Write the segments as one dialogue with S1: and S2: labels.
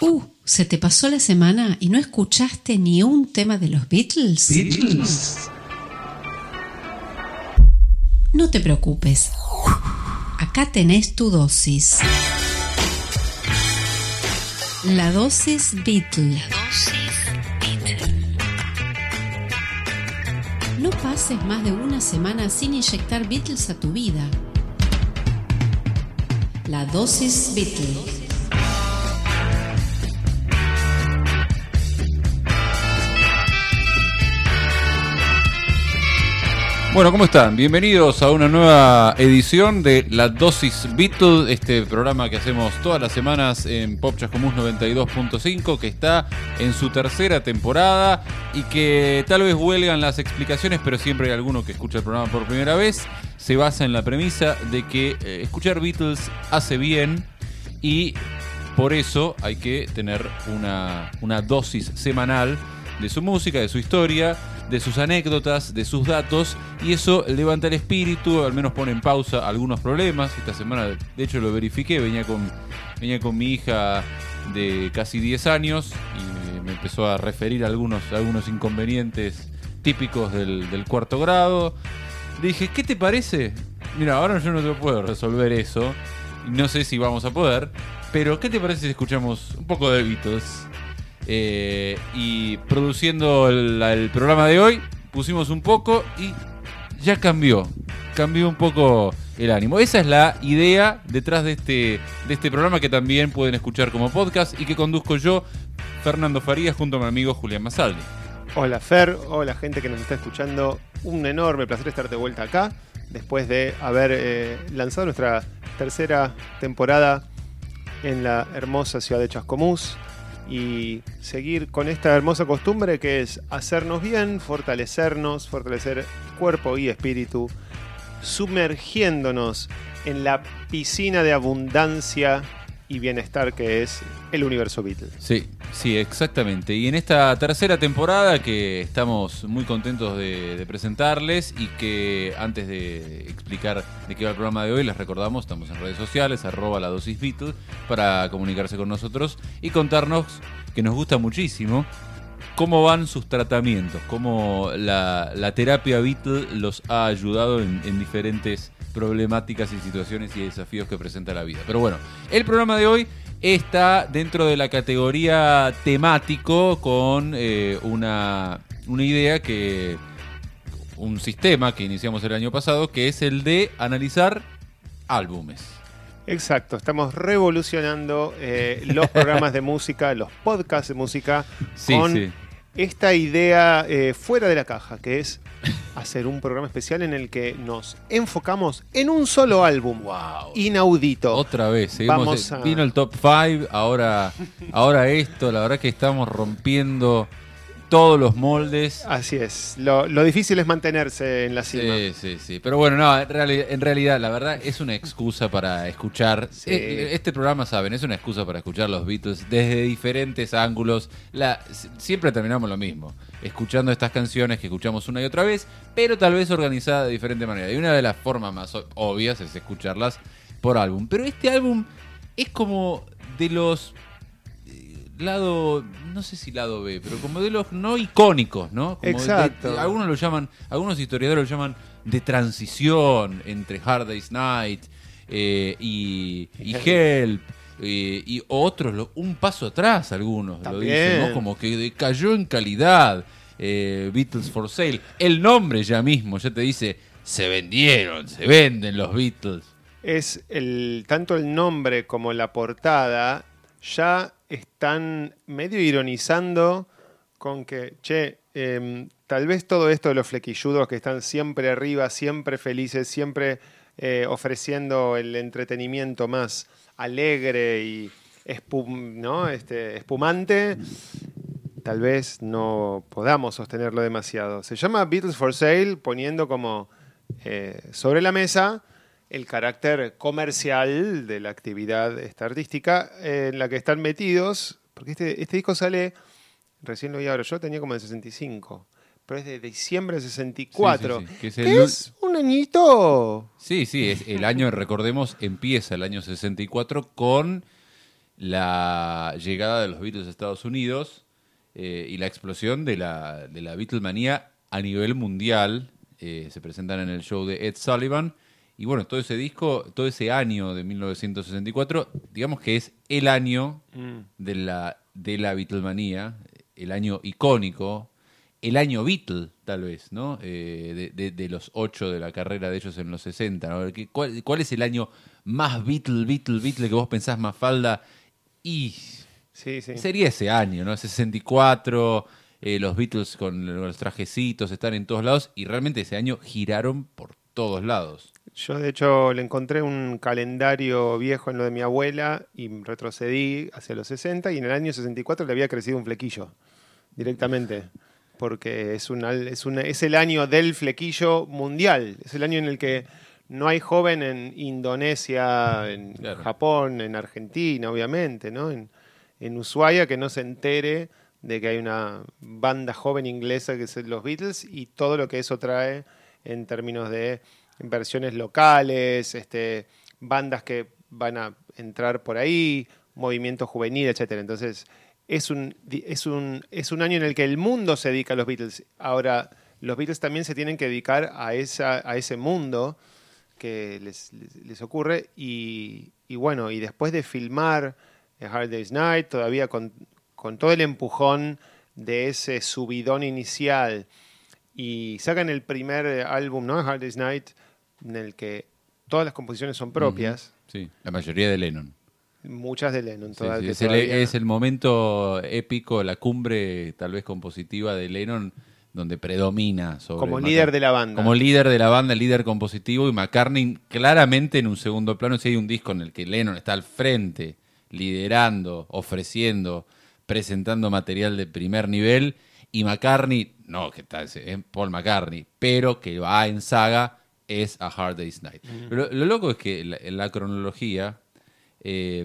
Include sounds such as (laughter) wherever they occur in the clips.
S1: Uh, ¿se te pasó la semana y no escuchaste ni un tema de los Beatles?
S2: Beatles.
S1: No te preocupes. Acá tenés tu dosis. La dosis Beatle. No pases más de una semana sin inyectar Beatles a tu vida. La dosis Beatle.
S3: Bueno, ¿cómo están? Bienvenidos a una nueva edición de La Dosis Beatle, este programa que hacemos todas las semanas en Pop Chascomús 92.5, que está en su tercera temporada y que tal vez huelgan las explicaciones, pero siempre hay alguno que escucha el programa por primera vez. Se basa en la premisa de que eh, escuchar Beatles hace bien y por eso hay que tener una, una dosis semanal de su música, de su historia, de sus anécdotas, de sus datos, y eso levanta el espíritu, al menos pone en pausa algunos problemas. Esta semana, de hecho, lo verifiqué, venía con, venía con mi hija de casi 10 años y me empezó a referir a algunos, algunos inconvenientes típicos del, cuarto grado. Le dije, ¿qué te parece? Mira, ahora yo no te puedo resolver eso, no sé si vamos a poder, pero ¿qué te parece si escuchamos un poco de Beatles? Eh, y produciendo el, programa de hoy, pusimos un poco y ya cambió. Cambió un poco el ánimo. Esa es la idea detrás de este, de este programa que también pueden escuchar como podcast y que conduzco yo, Fernando Farías, junto a mi amigo Julián Masaldi.
S4: Hola Fer, hola gente que nos está escuchando. Un enorme placer estar de vuelta acá después de haber eh, lanzado nuestra tercera temporada en la hermosa ciudad de Chascomús y seguir con esta hermosa costumbre que es hacernos bien, fortalecernos, fortalecer cuerpo y espíritu, sumergiéndonos en la piscina de abundancia y bienestar que es el universo Beatles.
S3: Sí, sí, exactamente. Y en esta tercera temporada que estamos muy contentos de, presentarles y que antes de explicar de qué va el programa de hoy, les recordamos, estamos en redes sociales, arroba la dosis Beatles, para comunicarse con nosotros y contarnos que nos gusta muchísimo cómo van sus tratamientos, cómo la, terapia Beatle los ha ayudado en diferentes problemáticas y situaciones y desafíos que presenta la vida. Pero bueno, el programa de hoy está dentro de la categoría temático con eh, una, una idea que, un sistema que iniciamos el año pasado, que es el de analizar álbumes.
S4: Exacto, estamos revolucionando eh, los programas de música, los podcasts de música,
S3: Sí,
S4: con
S3: sí.
S4: esta idea eh, fuera de la caja, que es hacer un programa especial en el que nos enfocamos en un solo álbum,
S3: Wow.
S4: inaudito.
S3: Otra vez, seguimos,
S4: Vamos a-
S3: vino el top 5, ahora, ahora esto, la verdad que estamos rompiendo todos los moldes.
S4: Así es, lo, lo difícil es mantenerse en la cima.
S3: Sí, sí, sí. Pero bueno, no, en, reali- en realidad, la verdad, es una excusa para escuchar.
S4: Sí.
S3: eh, Este programa, saben, es una excusa para escuchar los Beatles desde diferentes ángulos. La, siempre terminamos lo mismo, escuchando estas canciones que escuchamos una y otra vez, pero tal vez organizada de diferente manera. Y una de las formas más obvias es escucharlas por álbum. Pero este álbum es como de los eh, lado, no sé si lado B, pero como de los no icónicos, ¿no? Como
S4: Exacto.
S3: de- algunos lo llaman, algunos historiadores lo llaman de transición entre Hard Day's Night eh, y, y Help. eh, y otros, lo- un paso atrás, algunos lo
S4: También.
S3: dicen, ¿no? Como que decayó en calidad. eh, Beatles for Sale. El nombre ya mismo ya te dice, se vendieron, se venden los Beatles.
S4: Es el, tanto el nombre como la portada ya están medio ironizando con que, che, em, tal vez todo esto de los flequilludos que están siempre arriba, siempre felices, siempre eh, ofreciendo el entretenimiento más alegre y este, espumante, tal vez no podamos sostenerlo demasiado. Se llama Beatles for Sale poniendo como eh, sobre la mesa el carácter comercial de la actividad esta artística eh, en la que están metidos, porque este, este disco sale, recién lo vi ahora, yo tenía como de 65, pero es de diciembre de 64,
S3: Sí, sí, sí, que es
S4: que
S3: el
S4: es un añito
S3: Sí, sí, es, el año, recordemos, empieza el año 64 con la llegada de los Beatles a Estados Unidos eh, y la explosión de la, de la Beatlemanía a nivel mundial. Eh, se presentan en el show de Ed Sullivan. Y bueno, todo ese disco, todo ese año de 1964, digamos que es el año
S4: Mm.
S3: de la, de la Beatlemanía, el año icónico, el año Beatle, tal vez, ¿no? Eh, de, de- de los ocho de la carrera de ellos en los 60. ¿no? ¿Qué- ¿Cuál, cuál es el año más Beatle, Beatle, Beatle que vos pensás más falda? Y
S4: Sí, sí.
S3: sería ese año, ¿no? 64, eh, los Beatles con los trajecitos están en todos lados y realmente ese año giraron por todos lados.
S4: Yo de hecho le encontré un calendario viejo en lo de mi abuela y retrocedí hacia los 60 y en el año 64 le había crecido un flequillo directamente. Porque es, un, es, una- es el año del flequillo mundial. Es el año en el que no hay joven en Indonesia, en
S3: Claro.
S4: Japón, en Argentina, obviamente, ¿no? En, en Ushuaia que no se entere de que hay una banda joven inglesa que es los Beatles y todo lo que eso trae en términos de versiones locales, este, bandas que van a entrar por ahí, movimiento juvenil, etcétera. Entonces, es un, es, un, es un año en el que el mundo se dedica a los Beatles. Ahora, los Beatles también se tienen que dedicar a, esa, a ese mundo que les, les- ocurre. Y, y bueno, y después de filmar Hard Day's Night, todavía con, con todo el empujón de ese subidón inicial, y sacan el primer álbum, ¿no? Hard Day's Night, en el que todas las composiciones son propias,
S3: Sí, la mayoría de Lennon.
S4: muchas de Lennon.
S3: Sí, sí, es, el,
S4: todavía-
S3: es el momento épico, la cumbre tal vez compositiva de Lennon, donde predomina sobre
S4: como
S3: McCartney.
S4: líder de la banda.
S3: Como líder de la banda, líder compositivo, y McCartney claramente en un segundo plano. Si hay un disco en el que Lennon está al frente, liderando, ofreciendo, presentando material de primer nivel, y McCartney, no, que está, es Paul McCartney, pero que va en saga, es A Hard Day's Night. Lo, lo loco es que la, en la cronología, eh,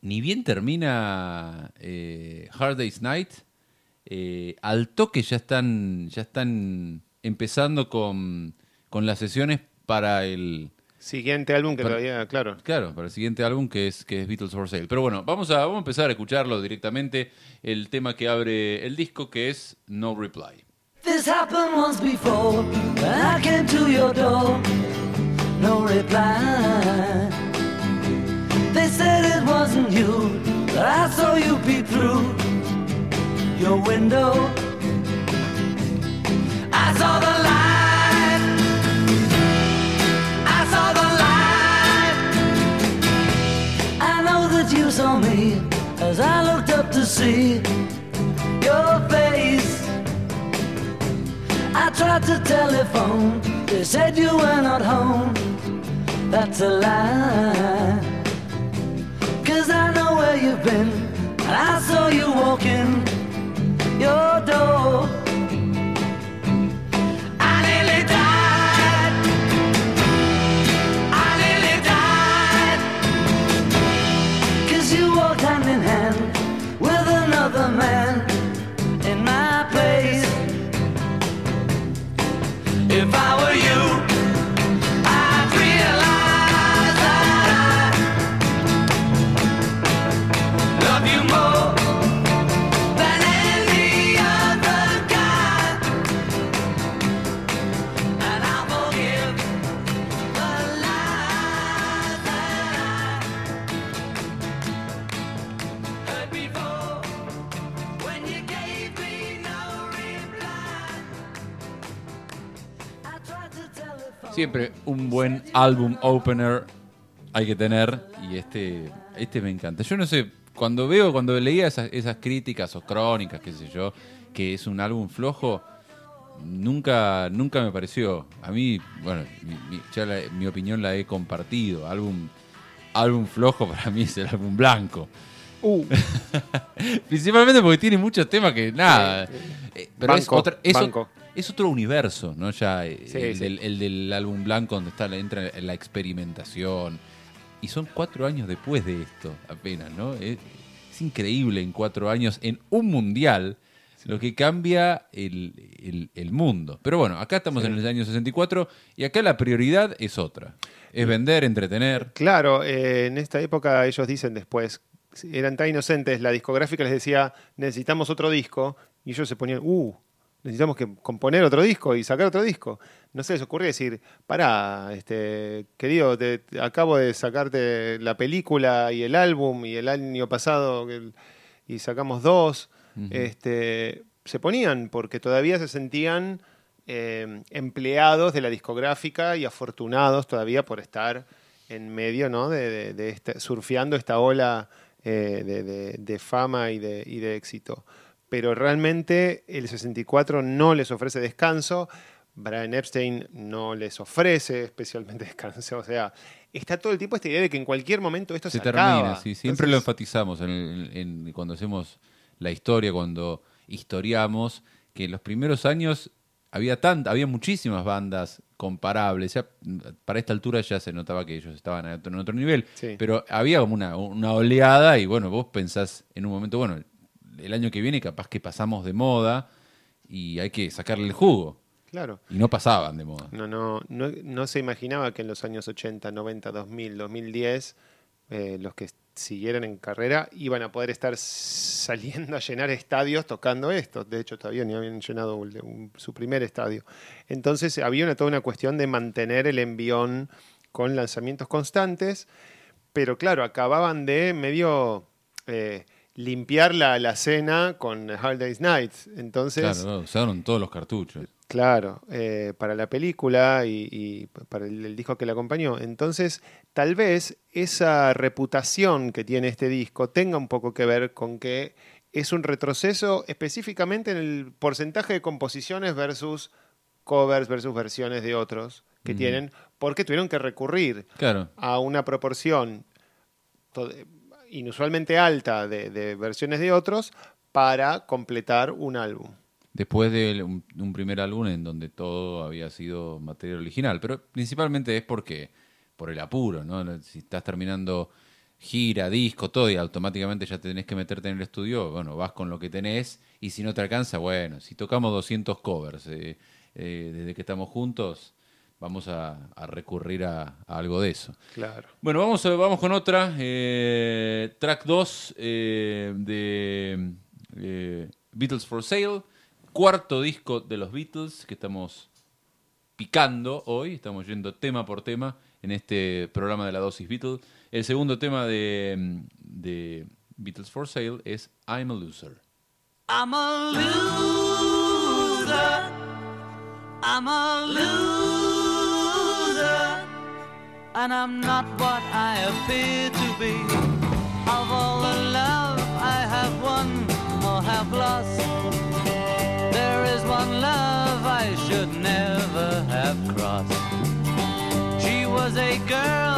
S3: ni bien termina eh, Hard Day's Night, eh, al toque ya están, ya están empezando con, con las sesiones para el,
S4: Siguiente álbum que todavía, claro.
S3: claro, para el siguiente álbum que es, que es Beatles for Sale. Pero bueno, vamos a, vamos a empezar a escucharlo directamente, el tema que abre el disco que es No Reply.
S2: This happened once before I came to your door. No reply. They said it wasn't you, but I saw you peep through your window. I saw the light. I saw the light. I know that you saw me as I looked up to see your face. Tried to telephone, they said you were not home. That's a lie. Cause I know where you've been, and I saw you walking your door.
S3: Siempre un buen álbum opener hay que tener y este, este me encanta. Yo no sé, cuando veo, cuando leía esas, esas críticas o crónicas, qué sé yo, que es un álbum flojo, nunca, nunca me pareció. A mí, bueno, mi, ya la- mi opinión la he compartido. Álbum, álbum flojo para mí es el álbum blanco.
S4: Uh, (laughs)
S3: Principalmente porque tiene muchos temas que nada. Eh, pero es,
S4: Banco,
S3: otra- es o-
S4: banco.
S3: Es otro universo, ¿no? Ya eh,
S4: Sí,
S3: el,
S4: sí.
S3: Del, el del álbum blanco donde está entra la experimentación. Y son cuatro años después de esto, apenas, ¿no? Es, es increíble en cuatro años, en un mundial, lo que cambia el, el- el mundo. Pero bueno, acá estamos en el año 64 y acá la prioridad es otra. Es vender, entretener.
S4: claro, eh, en esta época ellos dicen después eran tan inocentes, la discográfica les decía, necesitamos otro disco, y ellos se ponían, uh, necesitamos que componer otro disco y sacar otro disco. No se les ocurre decir, pará, este, querido, te, te acabo de sacarte la película y el álbum y el año pasado el- y sacamos dos. este, se ponían porque todavía se sentían eh, empleados de la discográfica y afortunados todavía por estar en medio, ¿no? De, de- de esta- surfeando esta ola eh, de, de- de fama y de, y de éxito. Pero realmente el 64 no les ofrece descanso. Brian Epstein no les ofrece especialmente (laughs) descanso. O sea, está todo el tiempo esta idea de que en cualquier momento esto se,
S3: Se termina,
S4: acaba.
S3: sí. Siempre lo enfatizamos en en- cuando hacemos la historia, cuando historiamos, que en los primeros años había tant, había muchísimas bandas comparables. Ya, para esta altura ya se notaba que ellos estaban en otro nivel.
S4: Sí.
S3: Pero había como una, una oleada y bueno, vos pensás en un momento, bueno, el año que viene capaz que pasamos de moda y hay que sacarle el jugo.
S4: Claro.
S3: Y no pasaban de moda.
S4: No, no, no, no se imaginaba que en los años 80, 90, 2000, 2010, eh, los que siguieran en carrera iban a poder estar saliendo a llenar estadios tocando esto. De hecho, todavía ni habían llenado un- un- su primer estadio. Entonces, había una, toda una cuestión de mantener el envión con lanzamientos constantes, pero claro, acababan de medio eh, limpiar la, la cena con Hard Day's Night. Entonces,
S3: Claro, usaron todos los cartuchos.
S4: Claro, eh, para la película y, y para el, el disco que le acompañó. Entonces, tal vez esa reputación que tiene este disco tenga un poco que ver con que es un retroceso específicamente en el porcentaje de composiciones versus covers versus versiones de otros que tienen, porque tuvieron que recurrir
S3: Claro.
S4: a una proporción inusualmente alta de, versiones de otros para completar un álbum.
S3: Después de un, un primer álbum en donde todo había sido material original, pero principalmente es porque por el apuro, ¿no? Si estás terminando gira, disco, todo y automáticamente ya tenés que meterte en el estudio, bueno, vas con lo que tenés y si no te alcanza, bueno, si tocamos 200 covers eh, eh, desde que estamos juntos, vamos a, a recurrir a, a algo de eso.
S4: Claro.
S3: Bueno, vamos, a- vamos con otra. eh, track 2 eh, de eh, Beatles for Sale. Cuarto disco de los Beatles que estamos picando hoy. Estamos yendo tema por tema en este programa de la dosis Beatles. El segundo tema de, de Beatles for Sale es I'm a Loser.
S2: I'm a loser. I'm a loser. And I'm not what I appear to be. Of all the love I have won or have lost, there is one love I should never have crossed. She was a girl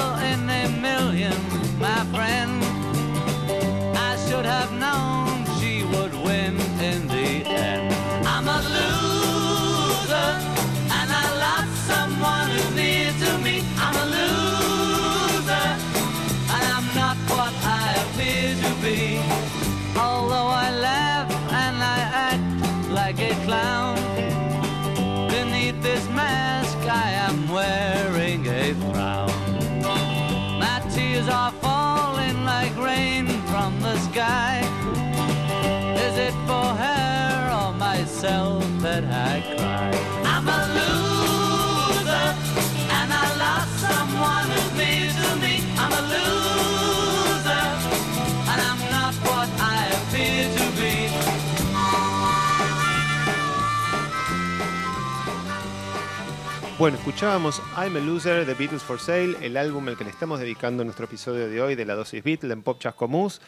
S2: myself that I cry? I'm a loser, and I lost someone who's near to me. I'm a loser, and I'm not what I appear to be.
S4: Bueno, escuchábamos I'm a Loser de Beatles for Sale, el álbum al que le estamos dedicando nuestro episodio de hoy de la dosis Beatle en Pop Chascomús.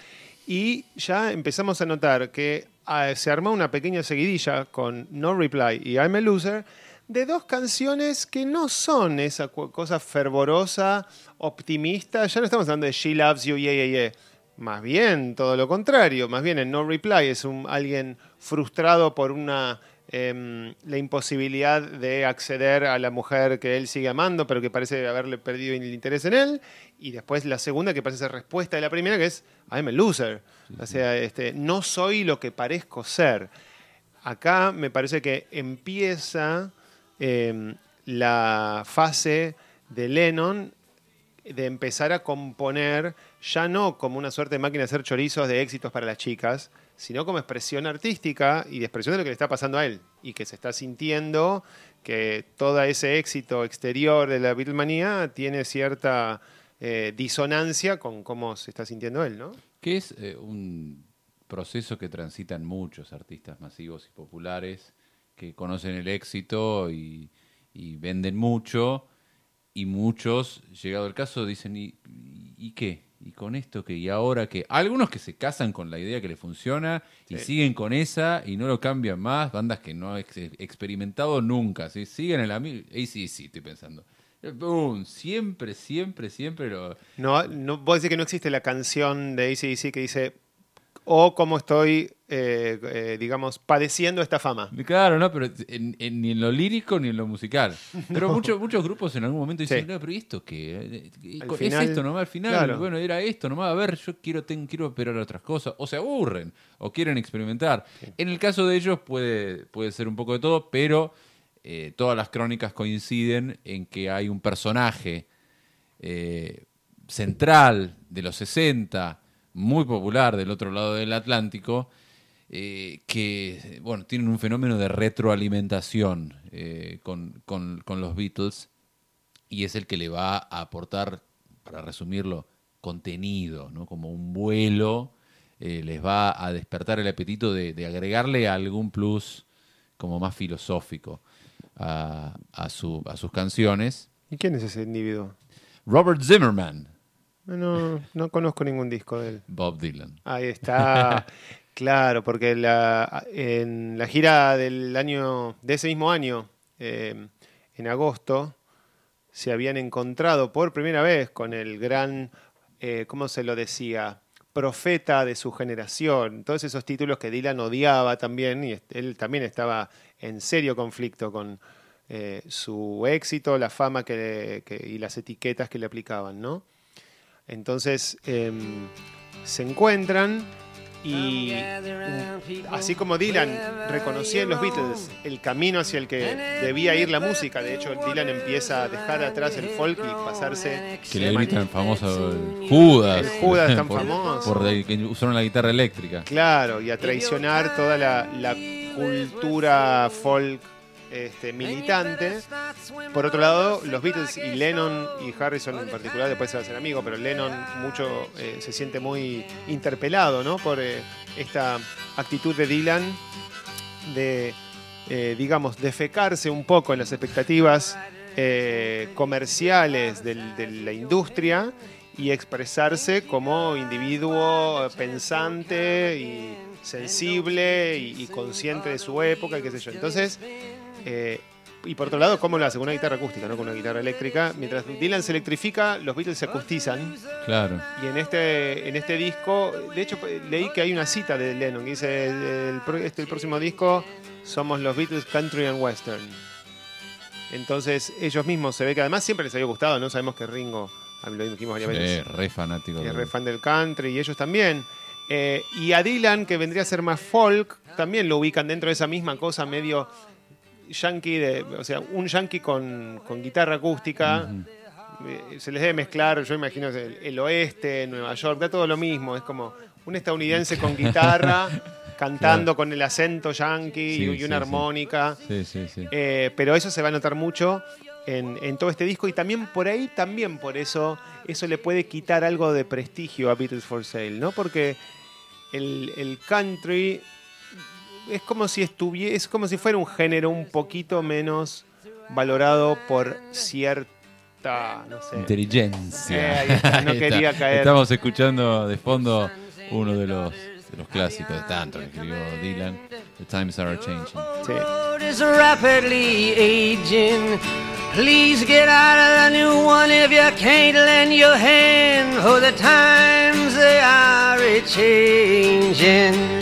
S4: Y ya empezamos a notar que ah, se armó una pequeña seguidilla con No Reply y I'm a Loser de dos canciones que no son esa cosa fervorosa, optimista. Ya no estamos hablando de She Loves You, yeah, yeah, yeah. Más bien, todo lo contrario. Más bien, en No Reply es un, alguien frustrado por una em, la imposibilidad de acceder a la mujer que él sigue amando, pero que parece haberle perdido el interés en él. Y después la segunda, que parece ser respuesta de la primera, que es I'm a loser. O sea, este, no soy lo que parezco ser. Acá me parece que empieza em, la fase de Lennon de empezar a componer ya no como una suerte de máquina de hacer chorizos de éxitos para las chicas, sino como expresión artística y de expresión de lo que le está pasando a él y que se está sintiendo que todo ese éxito exterior de la Beatlemanía tiene cierta eh, disonancia con cómo se está sintiendo él, ¿no?
S3: Que es eh, un proceso que transitan muchos artistas masivos y populares que conocen el éxito y, y venden mucho y muchos, llegado el caso, dicen, ¿y, y qué? ¿Y con esto qué? ¿Y ahora qué? Algunos que se casan con la idea que le funciona y
S4: Sí.
S3: siguen con esa y no lo cambian más, bandas que no han ex- experimentado nunca, ¿sí? siguen en la misma... sí, sí, estoy pensando. Boom, siempre, siempre, siempre lo...
S4: No, no, vos decís que no existe la canción de ACDC que dice, o cómo estoy, eh, eh, digamos, padeciendo esta fama.
S3: Claro, no, pero en- en- ni en lo lírico ni en lo musical. (laughs) Pero muchos, muchos grupos en algún momento dicen,
S4: Sí.
S3: no, pero ¿y esto qué? ¿Y
S4: Al
S3: co-
S4: final,
S3: es esto nomás al final.
S4: claro.
S3: Bueno, era esto nomás. A ver, yo quiero, ten- quiero operar otras cosas. O se aburren, o quieren experimentar. En el caso de ellos puede, puede ser un poco de todo, pero eh, todas las crónicas coinciden en que hay un personaje eh, central de los 60, muy popular del otro lado del Atlántico, eh, que bueno, tienen un fenómeno de retroalimentación eh, con, con- con los Beatles y es el que le va a aportar, para resumirlo, contenido, ¿no? como un vuelo, eh, les va a despertar el apetito de, de agregarle algún plus como más filosófico a, a su- a sus canciones.
S4: ¿Y quién es ese individuo?
S3: Robert Zimmerman,
S4: No, no, no conozco ningún disco de él.
S3: Bob Dylan.
S4: Ahí está. (laughs) claro, porque la, en la gira del año, de ese mismo año, eh, en agosto, se habían encontrado por primera vez con el gran, eh, ¿cómo se lo decía? Profeta de su generación. Todos esos títulos que Dylan odiaba también, y él también estaba en serio conflicto con eh, su éxito, la fama que, que- y las etiquetas que le aplicaban, ¿no? Entonces em, se encuentran y así como Dylan reconocía en los Beatles el camino hacia el que debía ir la música, de hecho Dylan empieza a dejar atrás el folk y pasarse
S3: Que le gritan famoso el Judas.
S4: El Judas tan (laughs)
S3: por,
S4: famoso.
S3: Por de- que usaron la guitarra eléctrica.
S4: Claro, y a traicionar toda la, la cultura folk este, militante. Por otro lado, los Beatles y Lennon y Harrison en particular, después se va a hacer amigo, pero Lennon mucho eh, se siente muy interpelado ¿no? por eh, esta actitud de Dylan de, eh, digamos, defecarse un poco en las expectativas comerciales del- de la industria y expresarse como individuo pensante y sensible y, y consciente de su época y qué sé yo. Entonces, eh, y por otro lado, como lo hace con una guitarra acústica, no con una guitarra eléctrica. Mientras Dylan se electrifica, los Beatles se acustizan.
S3: Claro.
S4: Y en este, en este disco, de hecho, leí que hay una cita de Lennon que dice: el, el este, el próximo disco somos los Beatles Country and Western. Entonces, ellos mismos se ve que además siempre les había gustado, ¿no? Sabemos que Ringo, lo dijimos varias veces,
S3: Sí, re fanático.
S4: es re fan del country y ellos también. Eh, y a Dylan, que vendría a ser más folk, también lo ubican dentro de esa misma cosa medio yankee, de, o sea, un yankee con, con guitarra acústica. Eh, Se les debe mezclar, yo imagino el, el oeste, Nueva York, da todo lo mismo. Es como un estadounidense con (laughs) guitarra, cantando con el acento yankee
S3: Sí,
S4: y, una
S3: sí.
S4: armónica.
S3: Sí, sí, sí.
S4: Eh, pero eso se va a notar mucho en, en todo este disco y también por ahí, también por eso, eso le puede quitar algo de prestigio a Beatles for Sale, ¿no? Porque el, el country es como si estuviera, es como si fuera un género un poquito menos valorado por cierta, no sé.
S3: Inteligencia.
S4: Eh, está, no quería caer.
S3: Estamos escuchando de fondo uno de los, de los clásicos de tanto que escribió Dylan, The Times Are Changing.
S4: Sí.
S2: road is rapidly aging. Please get out of the new one if you can't lend your hand. For the times they are a changing.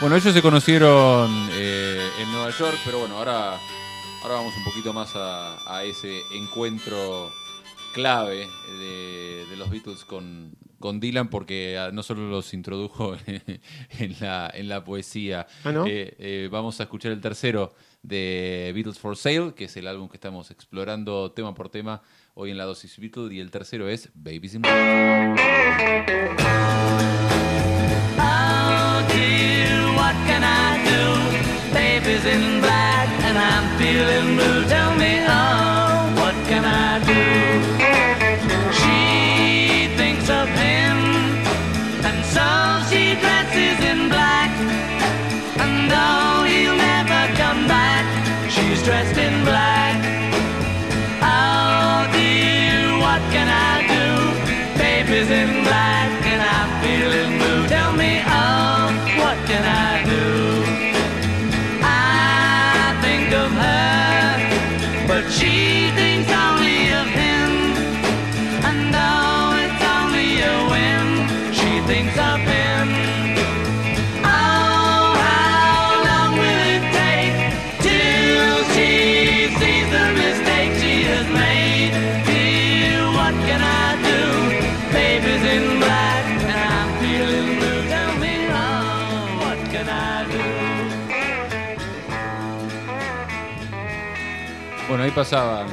S3: Bueno, ellos se conocieron eh, en Nueva York, pero bueno, ahora, ahora vamos un poquito más a, a ese encuentro clave de, de los Beatles con, con Dylan porque ah, no solo los introdujo (laughs) en la, en la poesía.
S4: Ah, ¿no?
S3: Eh, eh, vamos a escuchar el tercero de Beatles for Sale, que es el álbum que estamos explorando tema por tema hoy en la dosis Beatles, y el tercero es Babies in Black.
S2: Can I do? Baby's in black and I'm feeling blue. Tell me, oh, what can I do? She thinks of him, and so she dresses in black. And though he'll never come back, she's dressed in think of
S3: pasaban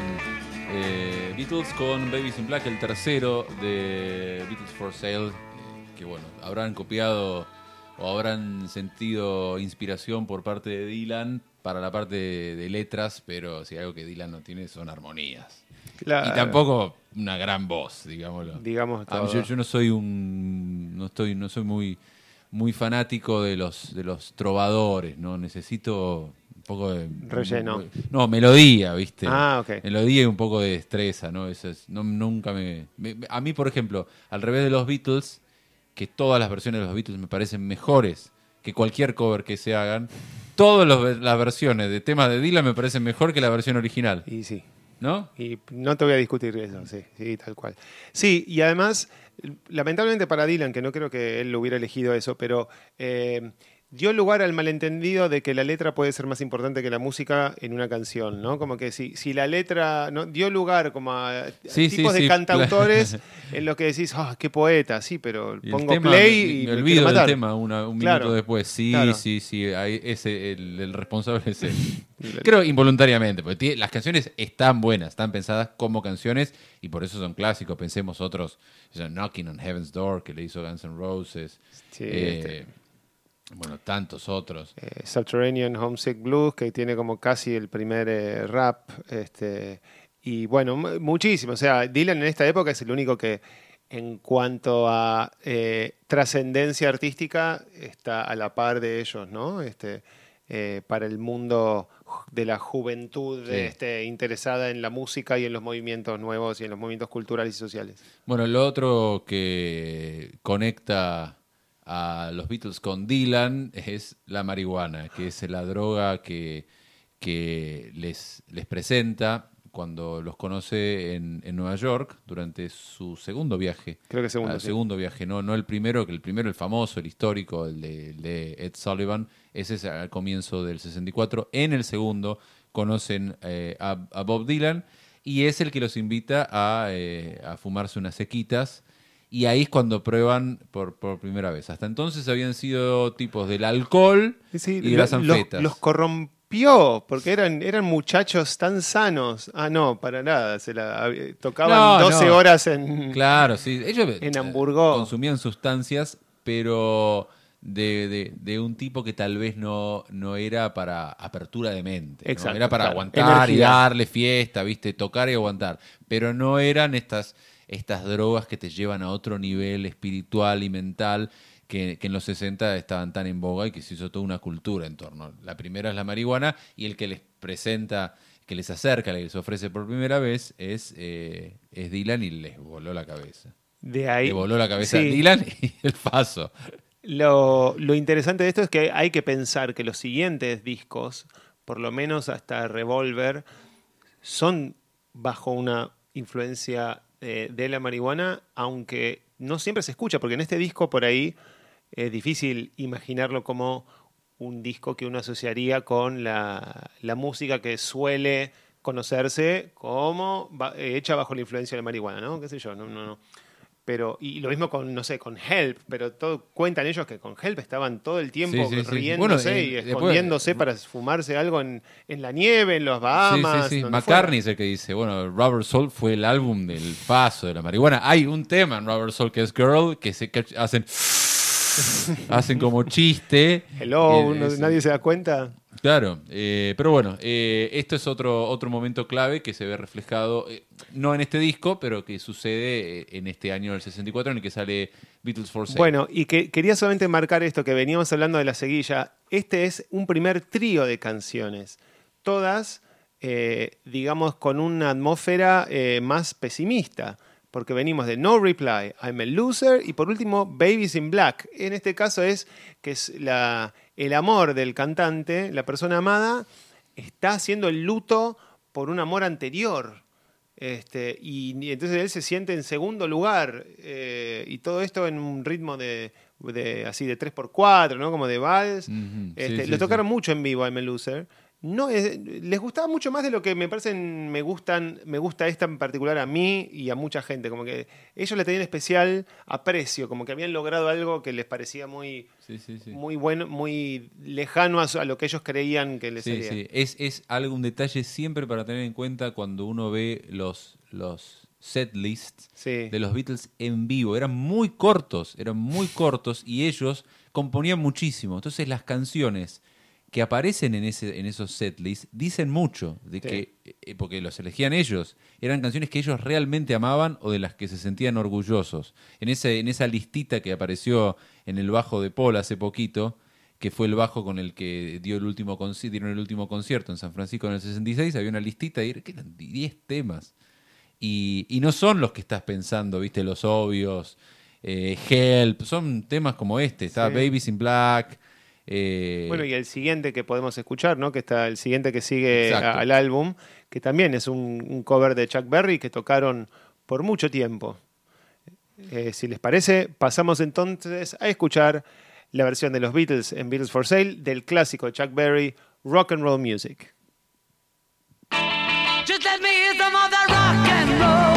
S3: eh, Beatles con Babies in Black, el tercero de Beatles for Sale, que bueno, habrán copiado o habrán sentido inspiración por parte de Dylan para la parte de, de letras, pero si algo que Dylan no tiene son armonías.
S4: Claro.
S3: Y tampoco una gran voz, digámoslo.
S4: Digamos
S3: Ah, yo, yo no soy un no estoy no soy muy muy fanático de los de los trovadores, no necesito poco de
S4: Relleno.
S3: No, melodía, ¿viste?
S4: Ah, ok.
S3: Melodía y un poco de destreza, ¿no? Eso es- no nunca me, me- a mí, por ejemplo, al revés de los Beatles, que todas las versiones de los Beatles me parecen mejores que cualquier cover que se hagan, todas los- las versiones de temas de Dylan me parecen mejor que la versión original,
S4: Y sí.
S3: ¿no?
S4: Y no te voy a discutir eso, sí, sí, tal cual. Sí, y además, lamentablemente para Dylan, que no creo que él lo hubiera elegido eso, pero eh, dio lugar al malentendido de que la letra puede ser más importante que la música en una canción, ¿no? Como que si, si la letra no dio lugar como a
S3: Sí, sí,
S4: tipos de
S3: sí,
S4: cantautores en los que decís, ah, qué poeta, sí, pero
S3: Y
S4: pongo
S3: tema,
S4: play
S3: me,
S4: y
S3: me
S4: me
S3: olvido del
S4: matar.
S3: tema una- un
S4: Claro,
S3: minuto después. Sí,
S4: claro.
S3: sí, sí. ahí ese, el, el responsable es él. (laughs) Creo involuntariamente, porque tiene- las canciones están buenas, están pensadas como canciones y por eso son clásicos. Pensemos otros, Knocking on Heaven's Door, que le hizo Guns N' Roses.
S4: Sí,
S3: eh,
S4: este.
S3: Bueno, tantos otros.
S4: eh, Subterranean Homesick Blues, que tiene como casi el primer eh, rap. Este, y bueno, mu- muchísimo. O sea, Dylan en esta época es el único que, en cuanto a eh, trascendencia artística, está a la par de ellos, ¿no? Este, eh, para el mundo de la juventud
S3: Sí.
S4: este, interesada en la música y en los movimientos nuevos y en los movimientos culturales y sociales.
S3: Bueno, lo otro que conecta a los Beatles con Dylan es la marihuana, que es la droga que, que les, les presenta cuando los conoce en, en Nueva York durante su segundo viaje.
S4: Creo que segundo,
S3: Ah,
S4: sí.
S3: segundo viaje, no, no el primero, que el primero, el famoso, el histórico, el de, el de Ed Sullivan, ese es al comienzo del 64. En el segundo conocen eh, a, a Bob Dylan y es el que los invita a, eh, a fumarse unas sequitas. Y ahí es cuando prueban por, por primera vez. Hasta entonces habían sido tipos del alcohol
S4: Sí,
S3: y de
S4: lo-
S3: las anfetas.
S4: los corrompió, porque eran, eran muchachos tan sanos. Ah, no, para nada. Se la, hab- tocaban
S3: No,
S4: 12
S3: no.
S4: horas en...
S3: Claro, sí. Ellos eh,
S4: En Hamburgo.
S3: consumían sustancias, pero de, de- de un tipo que tal vez no, no era para apertura de mente. ¿no?
S4: Exacto,
S3: Era para
S4: claro.
S3: aguantar y
S4: Energía.
S3: darle fiesta, ¿viste? Tocar y aguantar. Pero no eran estas, estas drogas que te llevan a otro nivel espiritual y mental. Que, que en los 60 estaban tan en boga y que se hizo toda una cultura en torno. La primera es la marihuana y el que les presenta, que les acerca, que les ofrece por primera vez es, eh, es Dylan y les voló la cabeza.
S4: De ahí.
S3: Le voló la cabeza
S4: Sí.
S3: a Dylan (laughs) y el paso.
S4: Lo, lo interesante de esto es que hay que pensar que los siguientes discos, por lo menos hasta Revolver, son bajo una influencia eh, de la marihuana, aunque no siempre se escucha, porque en este disco por ahí es difícil imaginarlo como un disco que uno asociaría con la, la música que suele conocerse como eh, hecha bajo la influencia de la marihuana, ¿no? ¿Qué sé yo? No, no, no. Pero, y lo mismo con, no sé, con Help, pero todo, cuentan ellos que con Help estaban todo el tiempo
S3: Sí, sí, sí.
S4: riéndose
S3: Bueno,
S4: y
S3: eh, después-
S4: escondiéndose para fumarse algo en, en la nieve, en los Bahamas.
S3: sí, sí. McCartney es el que dice, bueno, Rubber Soul fue el álbum del paso de la marihuana. Hay un tema en Rubber Soul que es Girl, que se que hacen (laughs) hacen como chiste.
S4: Hello,
S3: Eh, es-
S4: nadie se da cuenta.
S3: Claro, eh, pero bueno, eh, esto es otro, otro momento clave que se ve reflejado, eh, no en este disco, pero que sucede eh, en este año del 64 en el que sale Beatles for Sale.
S4: Bueno, y que quería solamente marcar esto, que veníamos hablando de la seguilla. Este es un primer trío de canciones, todas, eh, digamos, con una atmósfera más pesimista, porque venimos de No Reply, I'm a Loser, y por último, Babies in Black. En este caso es que es la, el amor del cantante, la persona amada, está haciendo el luto por un amor anterior. Este, y, y entonces él se siente en segundo lugar. eh, y todo esto en un ritmo de, de- así de 3x4, ¿no? Como de vals. Este,
S3: sí,
S4: lo tocaron
S3: sí.
S4: mucho en vivo a I'm a Loser. No, es- les gustaba mucho más de lo que me parecen, me gustan, me gusta esta en particular a mí y a mucha gente. Como que ellos le tenían especial aprecio, como que habían logrado algo que les parecía muy,
S3: Sí, sí, sí.
S4: muy bueno, muy lejano a, lo que ellos creían que les sería.
S3: sí. Es, es algo, un detalle siempre para tener en cuenta cuando uno ve los, los set lists de los Beatles en vivo. Eran muy cortos, eran muy cortos y ellos componían muchísimo. Entonces las canciones que aparecen en, ese, en esos set lists dicen mucho, de
S4: Sí.
S3: que, eh, porque los elegían ellos. Eran canciones que ellos realmente amaban o de las que se sentían orgullosos. En, ese, en esa listita que apareció en el bajo de Paul hace poquito, que fue el bajo con el que dio el último dieron el último concierto en San Francisco en el 66, había una listita y eran 10 temas. Y, y no son los que estás pensando, viste, los obvios, eh, Help, son temas como este, está
S4: Sí.
S3: Babies in Black. Eh,
S4: Bueno, y el siguiente que podemos escuchar, ¿no? Que está el siguiente que sigue a- al álbum, que también es un, un cover de Chuck Berry que tocaron por mucho tiempo. Eh, si les parece, pasamos entonces a escuchar la versión de los Beatles en Beatles for Sale del clásico de Chuck Berry, Rock and Roll Music.
S2: Just let me hear some of that rock and roll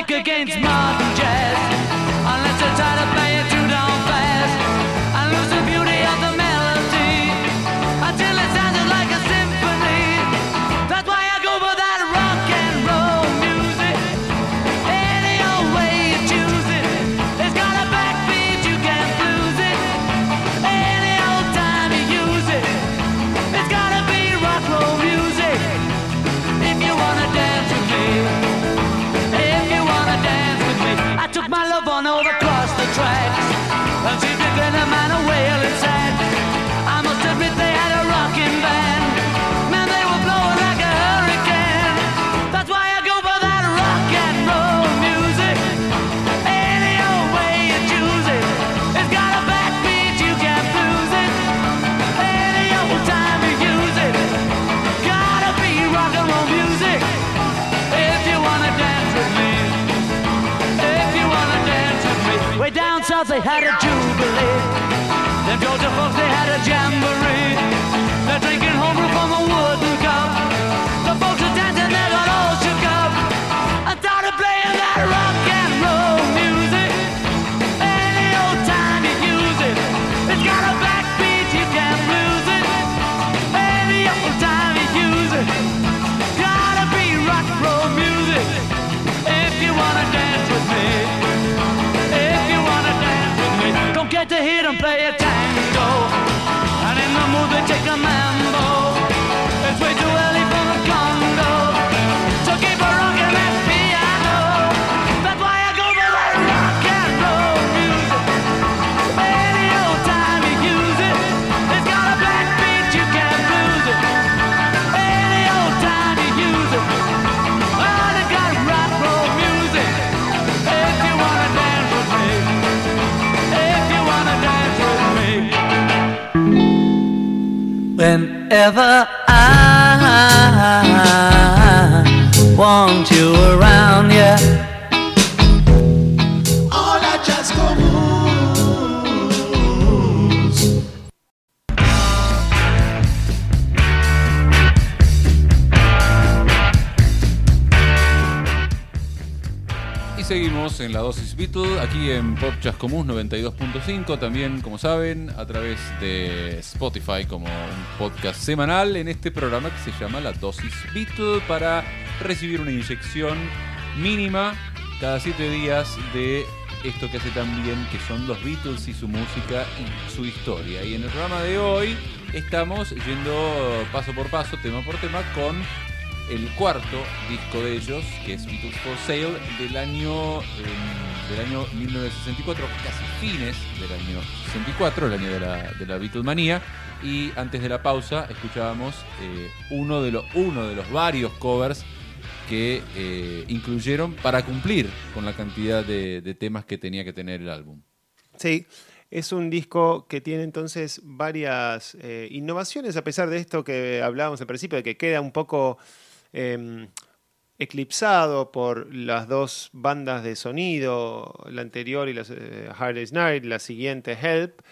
S2: sick against modern
S3: Seguimos en la dosis Beatle, aquí en Pop Chascomús 92.5, también como saben a través de Spotify como un podcast semanal en este programa que se llama La dosis Beatle para recibir una inyección mínima cada siete días de esto que hace tan bien que son los Beatles y su música y su historia. Y en el programa de hoy estamos yendo paso por paso, tema por tema con el cuarto disco de ellos, que es Beatles for Sale, del año, eh, del año 1964, casi fines del año 64, el año de la, de la Beatlemanía. Y antes de la pausa escuchábamos eh, uno, de los, uno de los varios covers que eh, incluyeron para cumplir con la cantidad de, de temas que tenía que tener el álbum.
S4: Sí, es un disco que tiene entonces varias eh, innovaciones, a pesar de esto que hablábamos al principio, de que queda un poco eh, eclipsado por las dos bandas de sonido, la anterior y la eh, Hard Day's Night, la siguiente Help,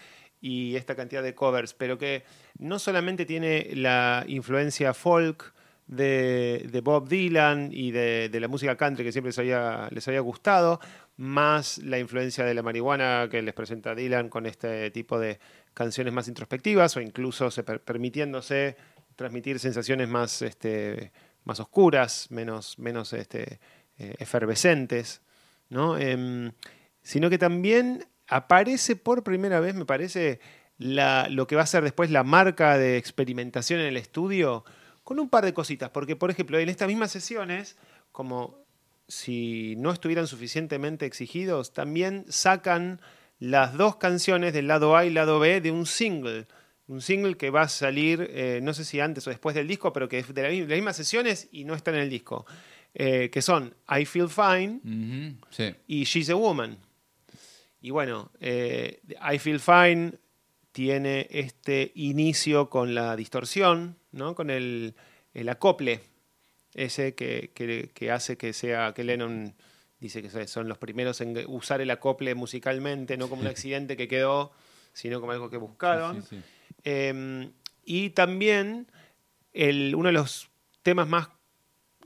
S4: y esta cantidad de covers, pero que no solamente tiene la influencia folk de, Bob Dylan y de, la música country que siempre les había, gustado, más la influencia de la marihuana que les presenta Dylan con este tipo de canciones más introspectivas o incluso se per- permitiéndose transmitir sensaciones más, este, más oscuras, menos, menos este, eh, efervescentes, ¿no? Em, sino que también aparece por primera vez, me parece, la- lo que va a ser después la marca de experimentación en el estudio con un par de cositas, porque por ejemplo en estas mismas sesiones, como si no estuvieran suficientemente exigidos, también sacan las dos canciones del lado A y lado B de un single. Un single que va a salir, eh, no sé si antes o después del disco, pero que es de, la mi- de las mismas sesiones y no está en el disco. Eh, que son I Feel Fine
S3: Sí.
S4: y She's a Woman. Y bueno, eh, I Feel Fine tiene este inicio con la distorsión, ¿no? con el, el acople, ese que, que- que hace que sea, que Lennon dice que son los primeros en usar el acople musicalmente, no como un accidente que quedó, sino como algo que buscaron.
S3: Sí, sí, sí.
S4: Eh, y también el- uno de los temas más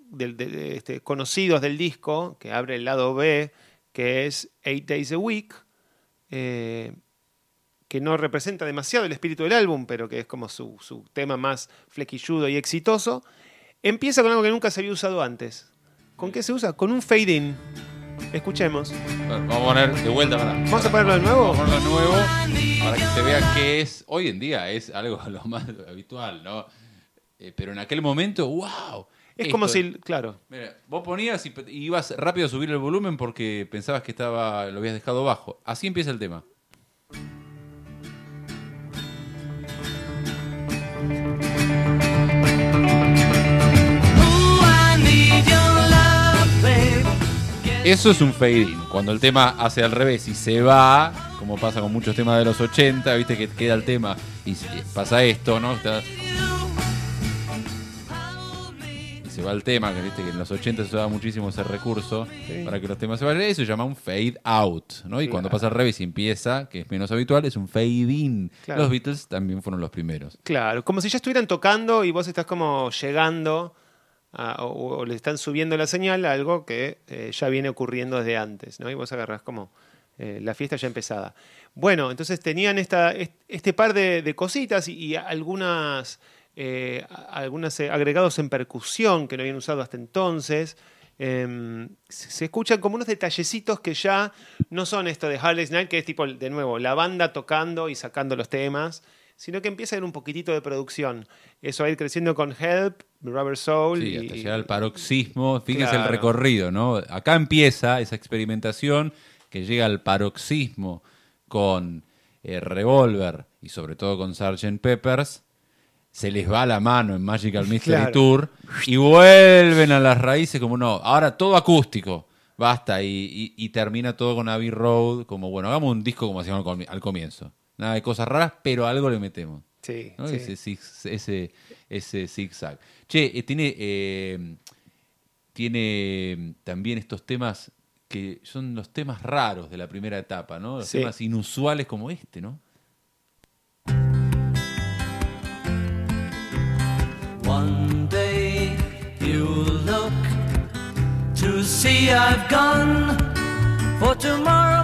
S4: del- de- de- este, conocidos del disco, que abre el lado B, que es Eight Days a Week, eh, que no representa demasiado el espíritu del álbum, pero que es como su, su tema más flequilludo y exitoso, empieza con algo que nunca se había usado antes. ¿Con qué se usa? Con un fade-in. Escuchemos.
S3: Vamos a poner de vuelta para.
S4: ¿Vamos a ponerlo de nuevo?
S3: Vamos a ponerlo de nuevo para que se vea que es. Hoy en día es algo (laughs) lo más habitual, ¿no? Eh, pero en aquel momento, ¡wow!
S4: Es
S3: Esto-
S4: como si, claro,
S3: Mira, vos ponías y pe- y ibas rápido a subir el volumen porque pensabas que estaba lo habías dejado bajo. Así empieza el tema. Eso es un fade in. Cuando el tema hace al revés y se va, como pasa con muchos temas de los 80, viste que queda el tema y se- pasa esto, ¿no? Está- y se va el tema, que viste que en los 80 se usaba muchísimo ese recurso para que los temas se vayan. Eso se llama un fade out, ¿no? Y cuando pasa al revés y empieza, que es menos habitual, es un fade in.
S4: Claro.
S3: Los Beatles también fueron los primeros.
S4: Claro, como si ya estuvieran tocando y vos estás como llegando o, o le están subiendo la señal a algo que eh, ya viene ocurriendo desde antes, ¿no? Y vos agarrás como eh, la fiesta ya empezada. Bueno, entonces tenían esta, est- este par de, cositas y, algunas, eh, algunos agregados en percusión que no habían usado hasta entonces. Em, se escuchan como unos detallecitos que ya no son esto de Harley's que es tipo, de nuevo, la banda tocando y sacando los temas, sino que empieza a haber un poquitito de producción. Eso va a ir creciendo con Help, Rubber Soul.
S3: Sí,
S4: y,
S3: hasta llegar al paroxismo. Fíjense el recorrido, ¿no? Acá empieza esa experimentación que llega al paroxismo con eh, Revolver y sobre todo con Sgt. Peppers. Se les va la mano en Magical Mystery
S4: Claro.
S3: Tour y vuelven a las raíces como no, ahora todo acústico. Basta, y, y- y termina todo con Abbey Road, como bueno, hagamos un disco como hacíamos al comienzo. Nada de cosas raras, pero algo le metemos.
S4: Sí,
S3: ¿no?
S4: sí.
S3: Ese, zig- ese, ese zigzag. Che, eh, tiene, eh, tiene también estos temas que son los temas raros de la primera etapa, ¿no? Los
S4: Sí.
S3: temas inusuales como este, ¿no?
S2: One day you look to see I've gone For tomorrow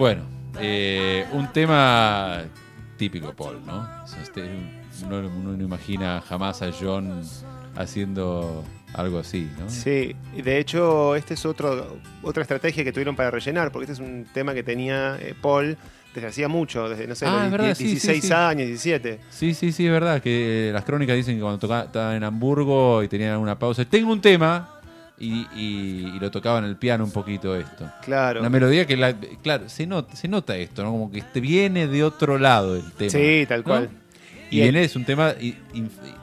S3: Bueno, eh, un tema típico Paul, ¿no? Es este- uno, uno no imagina jamás a John haciendo algo así, ¿no?
S4: Sí, y de hecho, esta es otro, otra estrategia que tuvieron para rellenar, porque este es un tema que tenía eh, Paul desde hacía mucho, desde, no sé,
S3: Ah,
S4: los
S3: es verdad, sí,
S4: 16
S3: sí, sí.
S4: años, 17.
S3: Sí, sí, sí, es verdad que las crónicas dicen que cuando tocaba, estaba en Hamburgo y tenían una pausa, tengo un tema y, y- y lo tocaba en el piano un poquito esto.
S4: Claro.
S3: Una melodía que, la- claro, se nota, se nota esto, ¿no? Como que viene de otro lado el tema.
S4: Sí, tal
S3: ¿no?
S4: cual.
S3: Y viene, es un tema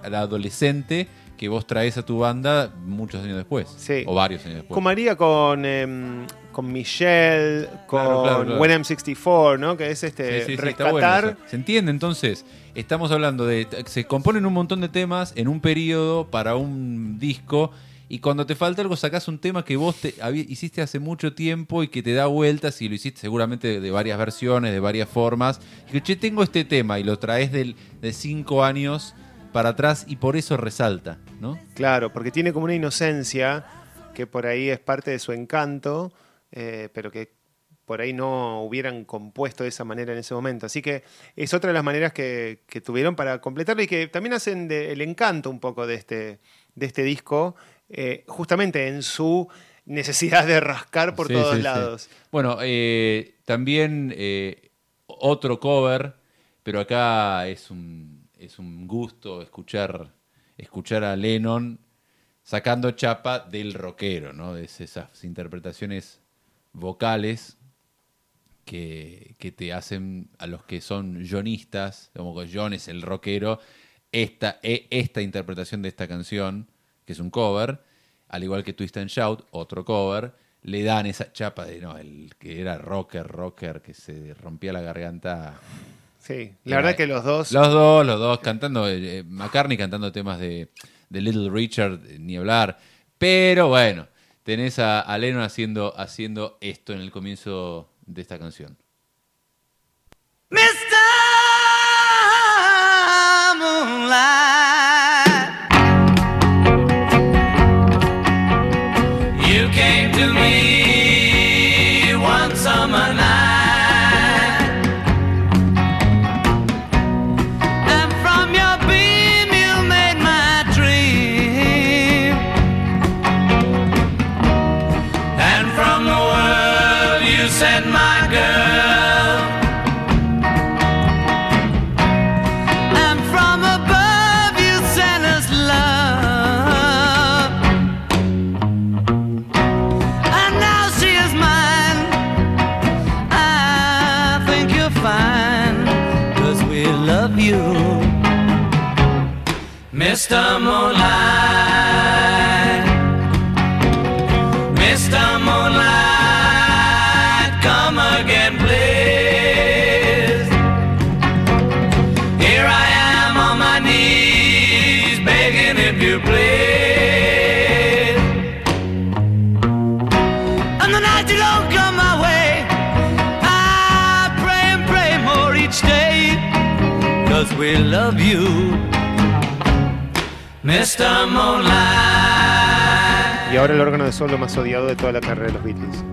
S3: al adolescente que vos traes a tu banda muchos años después.
S4: Sí.
S3: O varios años después.
S4: Como haría con, em, con Michelle, con
S3: Claro, claro, claro.
S4: When I'm 64, ¿no? Que es este
S3: Sí, sí, bueno
S4: rescatar.
S3: eso. ¿Se entiende? Entonces, estamos hablando de. Se componen un montón de temas en un periodo para un disco. Y cuando te falta algo, sacás un tema que vos te, hiciste hace mucho tiempo y que te da vueltas y lo hiciste seguramente de, varias versiones, de varias formas. Y que, che, tengo este tema y lo traes del, de cinco años para atrás y por eso resalta, ¿no?
S4: Claro, porque tiene como una inocencia que por ahí es parte de su encanto, eh, pero que por ahí no hubieran compuesto de esa manera en ese momento. Así que es otra de las maneras que, tuvieron para completarlo y que también hacen el encanto un poco de este, de este disco, eh, justamente en su necesidad de rascar por
S3: Sí,
S4: todos
S3: sí, sí.
S4: lados.
S3: Bueno, eh, también eh, otro cover, pero acá es un, es un gusto escuchar, escuchar a Lennon sacando chapa del rockero, ¿no? De esas interpretaciones vocales que, que te hacen a los que son jonistas, como que John es el rockero, esta, e- esta interpretación de esta canción, que es un cover, al igual que Twist and Shout, otro cover, le dan esa chapa de, no, el que era rocker, rocker, que se rompía la garganta.
S4: Sí, la verdad que los dos...
S3: Los dos, los dos, cantando, eh, McCartney cantando temas de, de Little Richard, eh, ni hablar. Pero bueno, tenés a, a Lennon haciendo, haciendo esto en el comienzo de esta canción.
S4: Y ahora el órgano de solo más odiado de toda la carrera de los Beatles.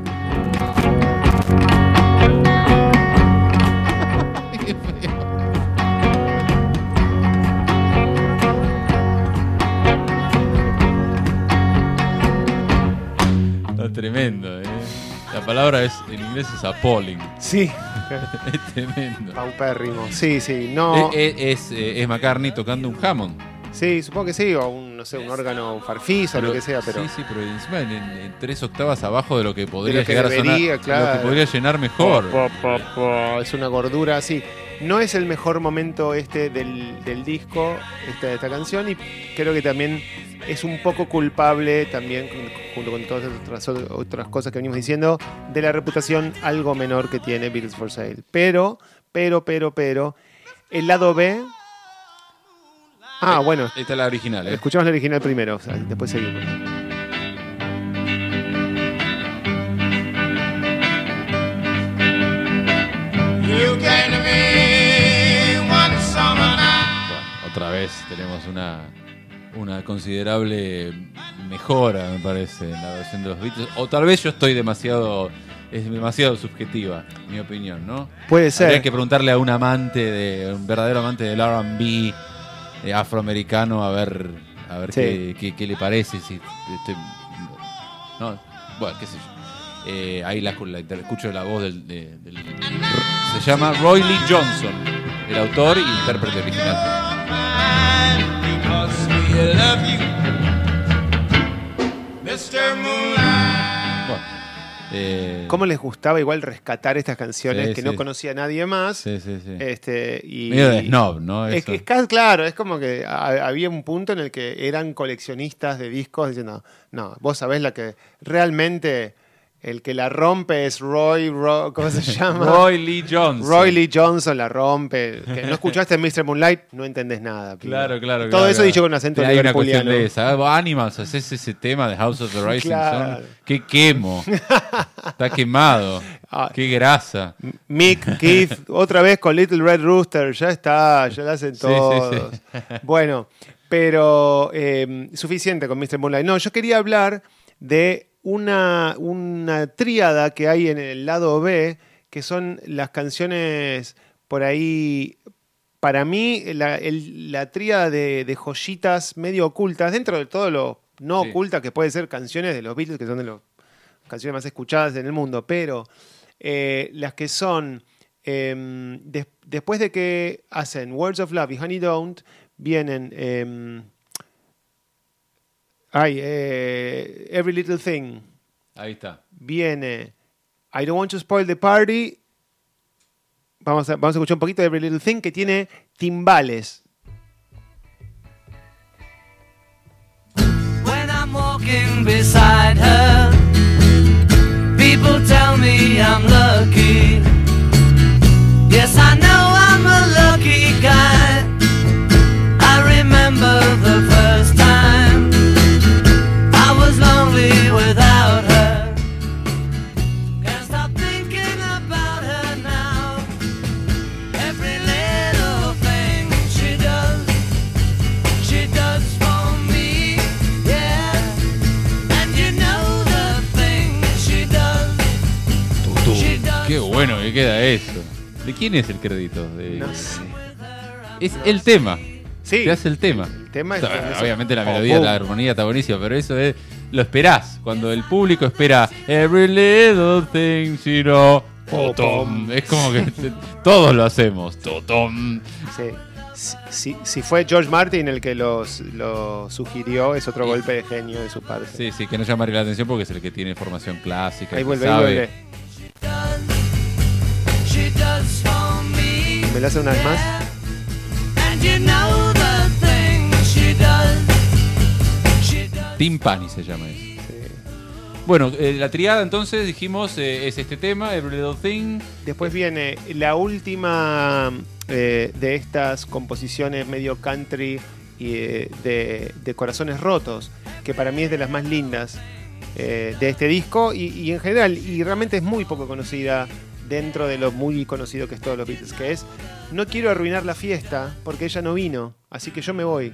S3: Está tremendo, ¿eh? La palabra es, en inglés es appalling.
S4: Sí, (laughs)
S3: es tremendo.
S4: paupérrimo. Sí, sí, no.
S3: Es, es, eh, es McCartney tocando un Hammond.
S4: Sí, supongo que sí, o un, no sé, un órgano farfisa o lo que sea, pero.
S3: Sí, sí, pero encima en, en tres octavas abajo de lo que podría
S4: que
S3: llegar a sonar.
S4: claro.
S3: Lo que podría llenar mejor.
S4: Po, po, po, Es una gordura así. No es el mejor momento este del, del disco, esta, esta canción, y creo que también es un poco culpable, también con- junto con todas otras, otras cosas que venimos diciendo, de la reputación algo menor que tiene Beatles for Sale. Pero, pero, pero, pero, el lado B... Ah, bueno,
S3: Esta es la original, ¿eh?
S4: escuchamos la original primero, o sea, después seguimos.
S5: You came to me one summer night.
S3: Bueno, otra vez tenemos una, una considerable mejora, me parece, en la versión de los Beatles. O tal vez yo estoy demasiado. Es demasiado subjetiva, mi opinión, ¿no?
S4: Puede ser.
S3: Habría que preguntarle a un amante, de un verdadero amante del RB afroamericano, a ver, a ver
S4: Sí.
S3: qué, qué- qué le parece. Si estoy- no, bueno, qué sé yo. Eh, ahí la, escucho la voz del, de- del- Se llama Roy Lee Johnson, el autor y intérprete original. Eh,
S4: ¿Cómo les gustaba igual rescatar estas canciones
S3: Sí,
S4: que
S3: sí.
S4: no conocía nadie más?
S3: Sí, sí, sí.
S4: Este, y,
S3: Medio de snob, ¿no?
S4: Es,
S3: Eso.
S4: que es ca- claro, es como que ha- había un punto en el que eran coleccionistas de discos diciendo, no, vos sabés la que realmente el que la rompe es Roy, Ro- ¿cómo se (laughs) llama?
S3: Roy Lee Johnson.
S4: Roy Lee Johnson la rompe. Que no escuchaste Mr. Moonlight, no entendés nada. pibe.
S3: Claro, claro.
S4: Todo
S3: claro,
S4: eso
S3: claro.
S4: dicho con acento
S3: Hay una cuestión de esa. Animals, haces ese tema de House of the Rising
S4: Claro.
S3: Sun. Qué quemo. Está quemado. (laughs)
S4: Ah.
S3: Qué grasa.
S4: Mick, Keith, otra vez con Little Red Rooster, ya está, ya lo hacen
S3: Sí,
S4: todos.
S3: sí, (laughs)
S4: Bueno, pero eh, suficiente con Mr. Moonlight. No, yo quería hablar de una, una tríada que hay en el lado B, que son las canciones por ahí, para mí, la, el- la tríada de, de joyitas medio ocultas, dentro de todo lo no
S3: Sí.
S4: ocultas, que puede ser canciones de los Beatles, que son de las canciones más escuchadas en el mundo, pero eh, las que son em, des- después de que hacen Words of Love y Honey Don't, vienen em, ay, eh, Every Little Thing,
S3: Ahí está.
S4: viene I Don't Want to Spoil the Party. Vamos a, vamos a escuchar un poquito de Every Little Thing que tiene timbales.
S2: When I'm walking beside her, people tell me I'm lucky.
S3: Queda eso. ¿De quién es el crédito? De-
S4: No sé.
S3: Es el tema.
S4: Sí.
S3: Te hace el tema.
S4: El tema es
S3: O sea, obviamente la
S4: Oh,
S3: melodía,
S4: boom.
S3: la armonía está buenísima, pero eso es. Lo esperás. Cuando el público espera Every little thing, you know. Totom. Es como que todos lo hacemos. Totom.
S4: Sí. Si, si- si fue George Martin el que los, lo sugirió, es otro golpe de genio de su parte.
S3: Sí, sí, que no llama la atención porque es el que tiene formación clásica.
S4: Ahí vuelve, ahí
S3: sabe.
S4: vuelve.
S2: Me,
S4: ¿Me lo hace una vez más?
S2: and you know the things she does, she does.
S3: Timpani se llama eso. Bueno, eh, la triada entonces dijimos eh, es este tema, Every Little Thing.
S4: Después viene la última eh, de estas composiciones medio country y eh, de, de Corazones Rotos, que para mí es de las más lindas eh, de este disco y, y en general, y realmente es muy poco conocida dentro de lo muy conocido que es todos los Beatles, que es No quiero arruinar la fiesta porque ella no vino, así que yo me voy.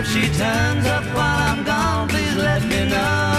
S2: If she turns up while I'm gone, please let me know.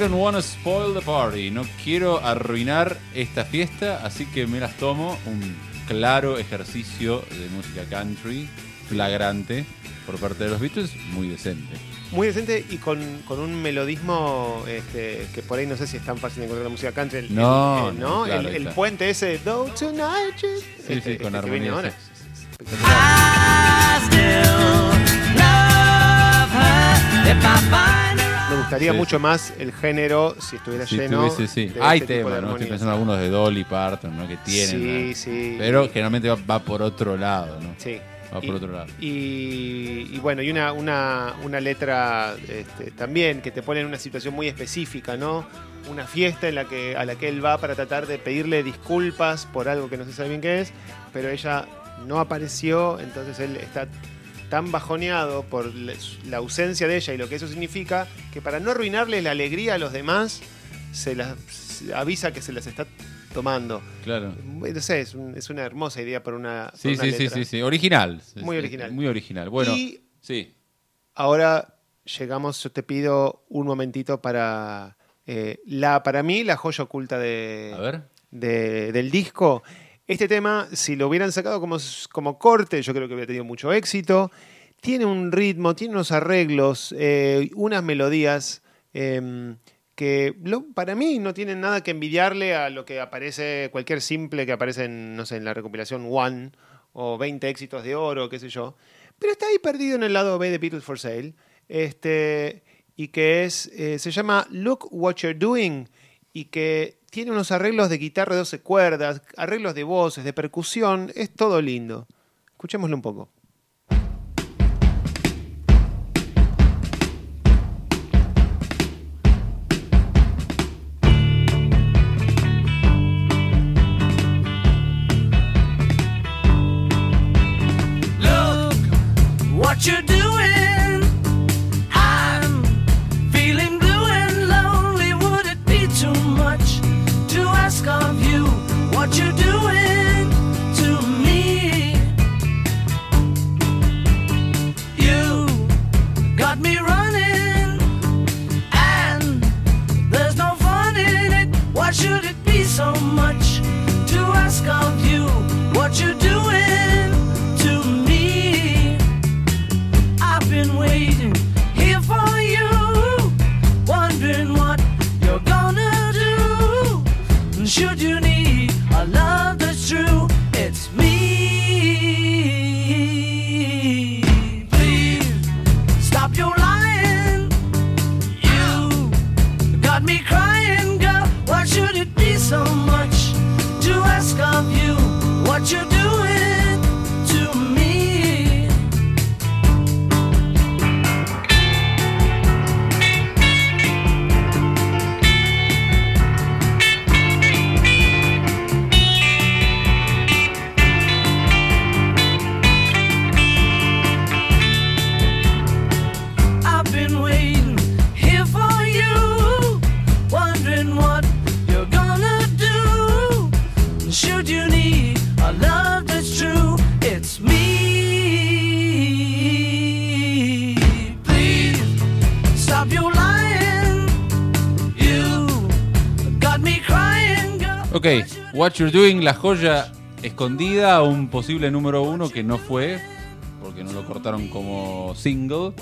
S2: Don't
S3: wanna spoil the party. No quiero arruinar esta fiesta, así que me las tomo. Un claro ejercicio de música country, flagrante, por parte de los Beatles, muy decente.
S4: Muy decente y con, con un melodismo este, que por ahí no sé si es tan fácil de encontrar la música country. El-
S3: No,
S4: el-
S3: no, claro,
S4: el, puente ese, Though tonight is-
S3: Sí,
S4: este-
S3: sí, con
S4: este que viene
S3: armonía.
S4: ahora.
S3: sí, sí, sí.
S2: I still love her if I find her.
S4: Me gustaría
S3: Sí,
S4: mucho
S3: sí.
S4: más el género si estuviera
S3: Si
S4: lleno.
S3: tuviese, sí.
S4: de
S3: Hay
S4: este
S3: temas, ¿no? Estoy pensando en algunos de Dolly Parton, ¿no? Que tienen.
S4: Sí,
S3: ¿no?
S4: sí.
S3: Pero generalmente va, va por otro lado, ¿no?
S4: Sí.
S3: Va por otro lado.
S4: Y, y bueno, y una, una, una letra este, también que te pone en una situación muy específica, ¿no? Una fiesta en la que, a la que él va para tratar de pedirle disculpas por algo que no se sabe bien qué es, pero ella no apareció, entonces él está tan bajoneado por la ausencia de ella y lo que eso significa, que para no arruinarle la alegría a los demás, se las se avisa que se las está tomando.
S3: Claro.
S4: No sé, es, un- es una hermosa idea para una,
S3: Sí,
S4: una
S3: sí, sí,
S4: letra.
S3: sí, sí. Original.
S4: Muy original.
S3: Muy original. Bueno,
S4: Y
S3: sí.
S4: ahora llegamos, yo te pido un momentito para eh, la, para mí, la joya oculta de,
S3: A ver.
S4: de- del disco. Este tema, si lo hubieran sacado como, como corte, yo creo que hubiera tenido mucho éxito. Tiene un ritmo, tiene unos arreglos, eh, unas melodías em, que para mí no tienen nada que envidiarle a lo que aparece, cualquier simple que aparece en, no sé, en la recopilación One o 20 éxitos de oro, qué sé yo. Pero está ahí perdido en el lado B de Beatles for Sale. Este, y que es, eh, se llama Look What You're Doing y que tiene unos arreglos de guitarra de 12 cuerdas, arreglos de voces, de percusión, es todo lindo. Escuchémoslo un poco.
S2: Look what so much to ask of you what you're doing to me? I've been waiting here for you, wondering what you're gonna do. Should you What You're Doing,
S3: la joya escondida un posible número uno que no fue, porque no lo cortaron como single,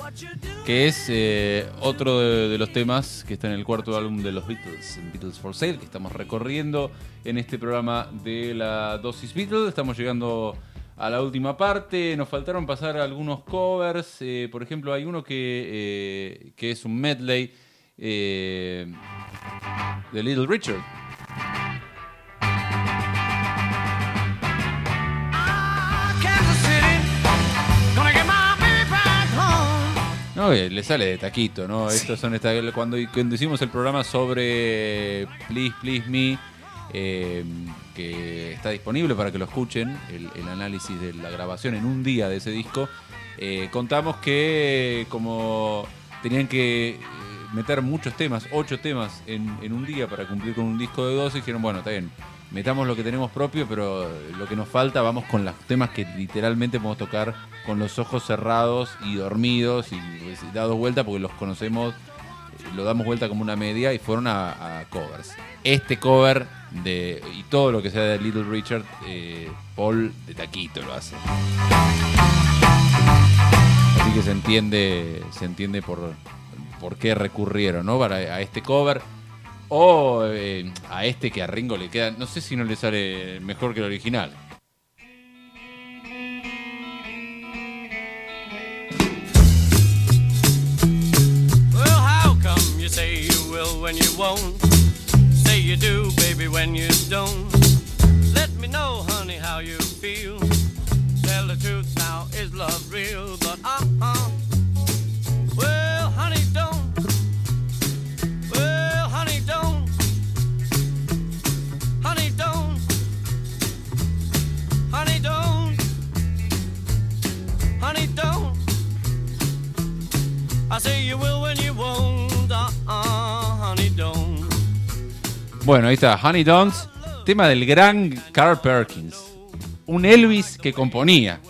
S3: que es eh, otro de, los temas que está en el cuarto álbum de los Beatles, Beatles for Sale, que estamos recorriendo en este programa de la dosis Beatles. Estamos llegando a la última parte, nos faltaron pasar algunos covers, eh, por ejemplo hay uno que, eh, que es un medley de Little Richard. No, eh, le sale de taquito, ¿no? Estos son esta, cuando, cuando hicimos el programa sobre Please Please Me, eh, que está disponible para que lo escuchen, el, el análisis de la grabación en un día de ese disco, eh, contamos que como tenían que eh, meter muchos temas, ocho temas en, en un día para cumplir con un disco de 12, dijeron, bueno, está bien, metamos lo que tenemos propio, pero lo que nos falta, vamos con los temas que literalmente podemos tocar con los ojos cerrados y dormidos y pues, dados vuelta porque los conocemos lo damos vuelta como una media y fueron a, a covers. Este cover de y todo lo que sea de Little Richard, eh, Paul de taquito lo hace. Así que se entiende, se entiende por, por qué recurrieron, ¿no? Para, a este cover. O eh, a este que a Ringo le queda. No sé si no le sale mejor que el original.
S6: Well, how come you say you will when you won't? Say you do, baby, when you don't. Let me know, honey, how you feel. Tell the truth now, is love real? But uh uh. Well,
S3: Bueno, ahí está, Honey Dons, tema del gran Carl Perkins. Un Elvis que componía.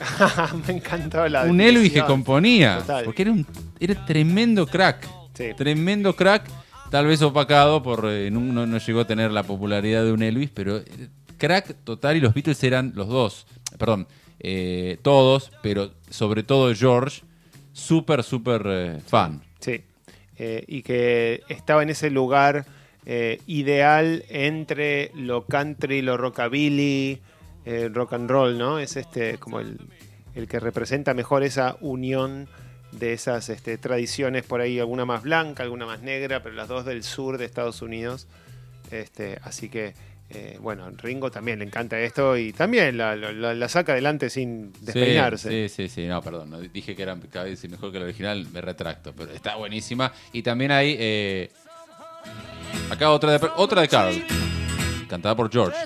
S3: (laughs)
S4: Me encantó la
S3: Un Elvis que componía.
S4: Total.
S3: Porque era un era tremendo crack.
S4: Sí.
S3: Tremendo crack. Tal vez opacado por. eh, no, llegó a tener la popularidad de un Elvis, pero crack total. Y los Beatles eran los dos. Perdón, eh, todos, pero sobre todo George, súper, súper eh, fan.
S4: Sí. Eh, y que estaba en ese lugar eh, ideal entre lo country, lo rockabilly, eh, rock and roll, ¿no? Es este como el, el que representa mejor esa unión de esas este, tradiciones por ahí, alguna más blanca, alguna más negra, pero las dos del sur de Estados Unidos. Este, así que, eh, bueno, Ringo también le encanta esto y también la, la- la saca adelante sin despeinarse.
S3: Sí, sí, sí, no, perdón, no, dije que era cada vez mejor que el original, me retracto, pero está buenísima. Y también hay, eh, acá otra de, otra de Carl, cantada por George.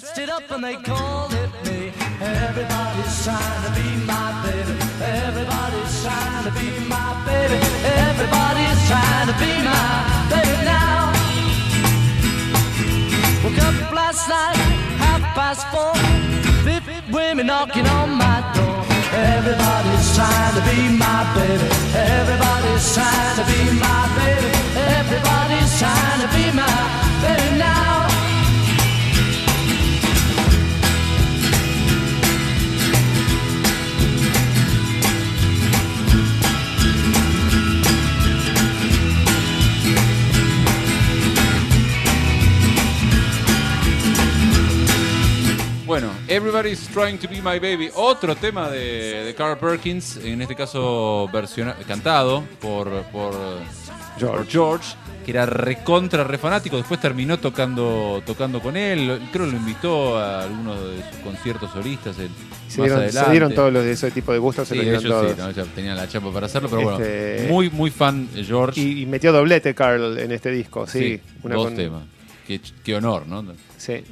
S2: Dressed it up and they called it me. Everybody's trying to be my baby. Everybody's trying to be my baby. Everybody's trying to be my baby now. Woke up last night, half past four. Fifty women knocking on my door. Everybody's trying to be my baby. Everybody's trying to be my baby. Everybody's trying to be my baby now.
S3: Bueno, Everybody's Trying to Be My Baby, otro tema de, de Carl Perkins, en este caso versiona- cantado por, por George, que era recontra, re fanático, después terminó tocando, tocando con él, creo que lo invitó a algunos de sus conciertos solistas el-
S4: Se
S3: más
S4: dieron, se
S3: adelante.
S4: dieron todos los de ese tipo de gustos, se
S3: Sí,
S4: lo dieron
S3: ellos sí, no, ya tenían la chapa para hacerlo, pero
S4: Este-
S3: bueno, muy, muy fan de George.
S4: Y, y metió doblete Carl en este disco, sí. una
S3: dos
S4: con-
S3: temas. Qué, qué honor, ¿no?
S4: Sí.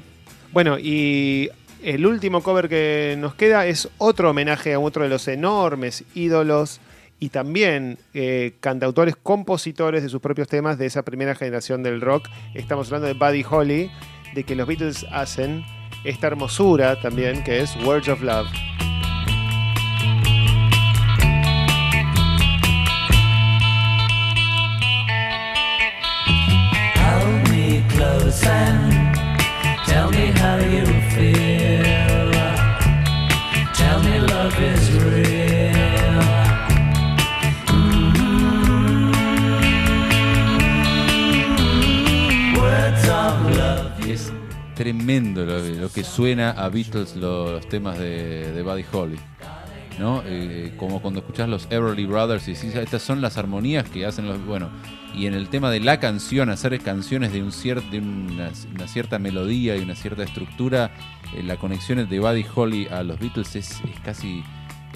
S4: Bueno, y el último cover que nos queda es otro homenaje a otro de los enormes ídolos y también eh, cantautores, compositores de sus propios temas de esa primera generación del rock. Estamos hablando de Buddy Holly, de que los Beatles hacen esta hermosura también, que es Words of Love.
S3: Suena a Beatles los temas de, de Buddy Holly. ¿no? Eh, como cuando escuchás los Everly Brothers y decís, "Ah, estas son las armonías que hacen los. Bueno, y en el tema de la canción, hacer canciones de, un cier- de una, una cierta melodía y una cierta estructura, eh, la conexión de Buddy Holly a los Beatles es, es casi.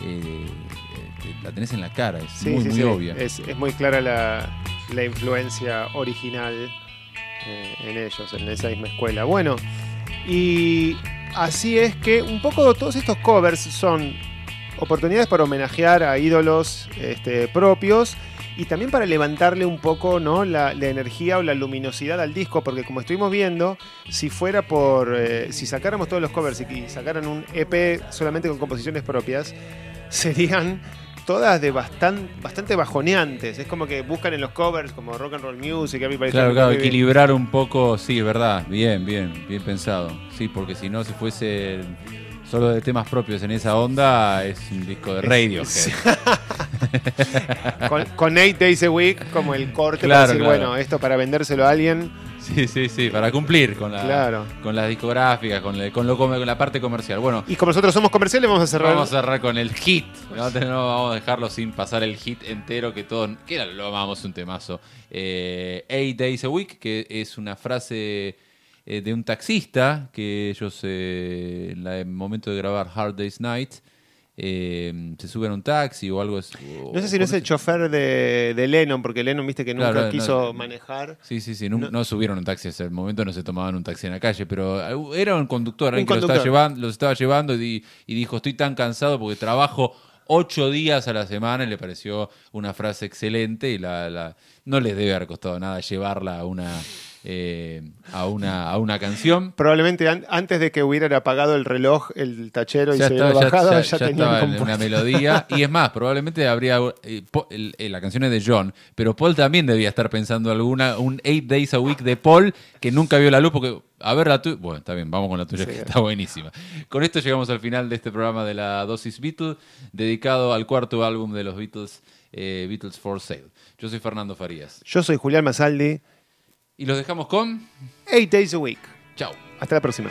S3: eh, eh, la tenés en la cara, es
S4: Sí,
S3: muy,
S4: sí,
S3: muy
S4: sí.
S3: obvia.
S4: Es, es muy clara la, la influencia original eh, en ellos, en esa misma escuela. Bueno, y así es que un poco todos estos covers son oportunidades para homenajear a ídolos este, propios y también para levantarle un poco ¿no? la, energía o la luminosidad al disco, porque como estuvimos viendo, si fuera por. eh, si sacáramos todos los covers y, y sacaran un EP solamente con composiciones propias, serían todas de bastan- bastante bajoneantes. Es como que buscan en los covers como rock and roll music.
S3: Claro, claro, equilibrar un poco, sí, verdad, bien, bien, bien pensado. Sí, porque si no, si fuese solo de temas propios en esa onda, es un disco de radio. (laughs)
S4: Sí. (laughs) con, con Eight Days a Week como el corte
S3: Claro,
S4: para decir,
S3: claro.
S4: bueno, esto para vendérselo a alguien.
S3: Sí, sí, sí, para cumplir con la,
S4: Claro.
S3: con las discográficas, con, lo, con la parte comercial. Bueno,
S4: Y como nosotros somos comerciales, vamos a cerrar.
S3: Vamos a cerrar con el hit. No, (laughs) no vamos a dejarlo sin pasar el hit entero que todo. Que lo amamos un temazo. Eh, Eight Days a Week, que es una frase eh, de un taxista que ellos, eh, en el momento de grabar Hard Day's Night, eh, se suben a un taxi o algo.
S4: No sé si no es el chofer de, de Lennon, porque Lennon, viste que nunca
S3: Claro,
S4: quiso
S3: no.
S4: manejar.
S3: Sí, sí, sí, no,
S4: No.
S3: no subieron un taxi, en ese momento no se tomaban un taxi en la calle, pero eh, era un conductor, alguien que los estaba, llevando, los estaba llevando y dijo, estoy tan cansado porque trabajo ocho días a la semana y le pareció una frase excelente y la, la- no les debe haber costado nada llevarla a una, eh, a una, a una canción.
S4: Probablemente an- antes de que hubieran apagado el reloj, el tachero y se hubiera bajado,
S3: ya-
S4: ya,
S3: ya
S4: tenían
S3: estaba una melodía. (laughs) Y es más, probablemente habría. eh, el- eh, la canción es de John, pero Paul también debía estar pensando alguna, un Eight Days a Week de Paul que nunca vio la luz porque. A ver la tuya. Bueno, está bien, vamos con la tuya, que está buenísima. Con esto llegamos al final de este programa de la Dosis Beatles, dedicado al cuarto álbum de los Beatles, eh, Beatles for Sale. Yo soy Fernando Farías.
S4: Yo soy Julián Masaldi.
S3: Y los dejamos con.
S4: Eight Days a Week.
S3: Chao.
S4: Hasta la próxima.